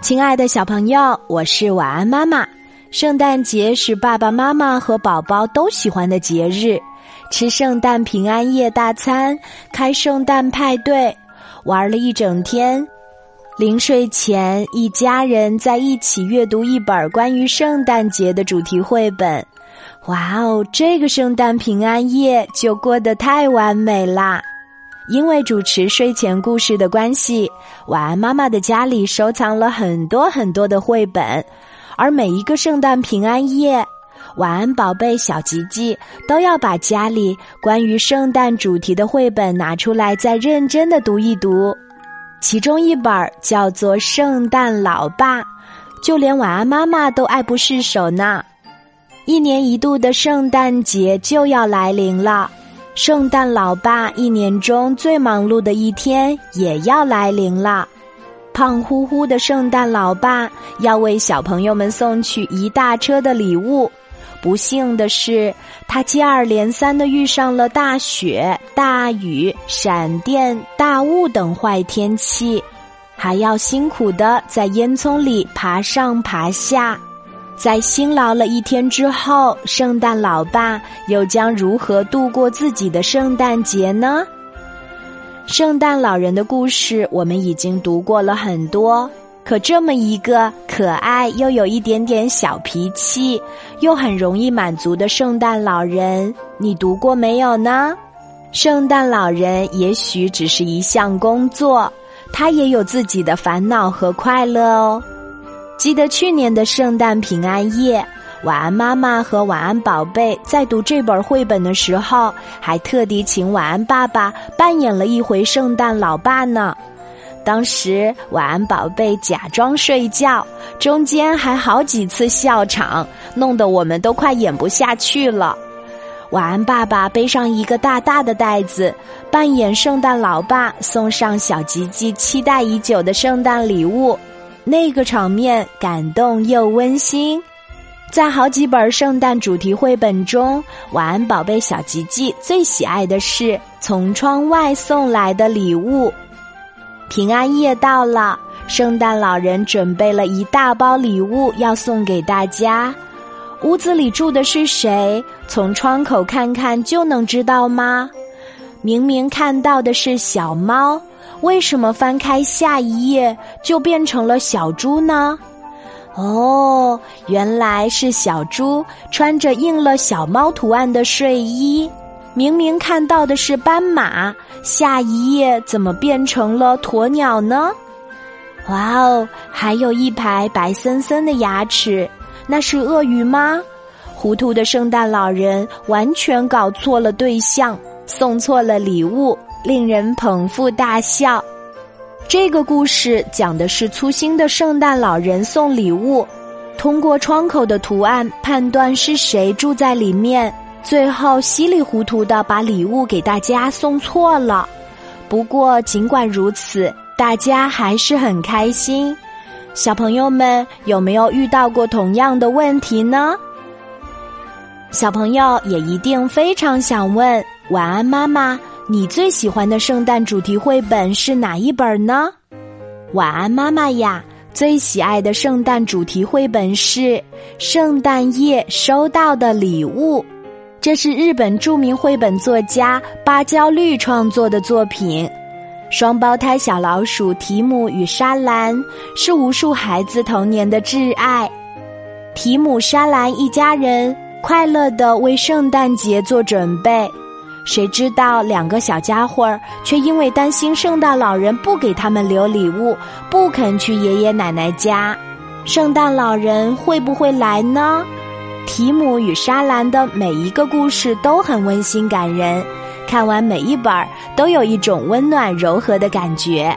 亲爱的小朋友，我是晚安妈妈。圣诞节是爸爸妈妈和宝宝都喜欢的节日，吃圣诞平安夜大餐，开圣诞派对，玩了一整天。临睡前，一家人在一起阅读一本关于圣诞节的主题绘本。哇哦，这个圣诞平安夜就过得太完美啦！因为主持睡前故事的关系，晚安妈妈的家里收藏了很多很多的绘本，而每一个圣诞平安夜，晚安宝贝小吉吉都要把家里关于圣诞主题的绘本拿出来，再认真的读一读。其中一本叫做《圣诞老爸》，就连晚安妈妈都爱不释手呢。一年一度的圣诞节就要来临了。圣诞老爸一年中最忙碌的一天也要来临了，胖乎乎的圣诞老爸要为小朋友们送去一大车的礼物。不幸的是，他接二连三的遇上了大雪、大雨、闪电、大雾等坏天气，还要辛苦的在烟囱里爬上爬下。在辛劳了一天之后，圣诞老爸又将如何度过自己的圣诞节呢？圣诞老人的故事我们已经读过了很多，可这么一个可爱又有一点点小脾气，又很容易满足的圣诞老人，你读过没有呢？圣诞老人也许只是一项工作，他也有自己的烦恼和快乐哦。记得去年的圣诞平安夜，晚安妈妈和晚安宝贝在读这本绘本的时候，还特地请晚安爸爸扮演了一回圣诞老爸呢。当时晚安宝贝假装睡觉，中间还好几次笑场，弄得我们都快演不下去了。晚安爸爸背上一个大大的袋子，扮演圣诞老爸，送上小吉吉期待已久的圣诞礼物。那个场面感动又温馨，在好几本圣诞主题绘本中，晚安宝贝小吉吉最喜爱的是从窗外送来的礼物。平安夜到了，圣诞老人准备了一大包礼物要送给大家。屋子里住的是谁？从窗口看看就能知道吗？明明看到的是小猫。为什么翻开下一页就变成了小猪呢？哦，原来是小猪穿着印了小猫图案的睡衣。明明看到的是斑马，下一页怎么变成了鸵鸟呢？哇哦，还有一排白森森的牙齿，那是鳄鱼吗？糊涂的圣诞老人完全搞错了对象，送错了礼物。令人捧腹大笑。这个故事讲的是粗心的圣诞老人送礼物，通过窗口的图案判断是谁住在里面，最后稀里糊涂的把礼物给大家送错了。不过尽管如此，大家还是很开心。小朋友们有没有遇到过同样的问题呢？小朋友也一定非常想问：晚安，妈妈。你最喜欢的圣诞主题绘本是哪一本呢？晚安，妈妈呀！最喜爱的圣诞主题绘本是《圣诞夜收到的礼物》，这是日本著名绘本作家芭蕉绿创作的作品。双胞胎小老鼠提姆与莎兰是无数孩子童年的挚爱。提姆、莎兰一家人快乐的为圣诞节做准备。谁知道两个小家伙儿却因为担心圣诞老人不给他们留礼物，不肯去爷爷奶奶家。圣诞老人会不会来呢？提姆与莎兰的每一个故事都很温馨感人，看完每一本都有一种温暖柔和的感觉。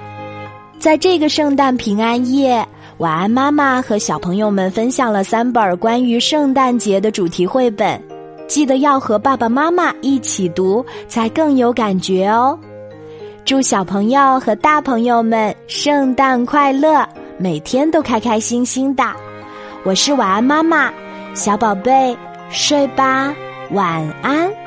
在这个圣诞平安夜，晚安妈妈和小朋友们分享了三本关于圣诞节的主题绘本。记得要和爸爸妈妈一起读，才更有感觉哦。祝小朋友和大朋友们圣诞快乐，每天都开开心心的。我是晚安妈妈，小宝贝，睡吧，晚安。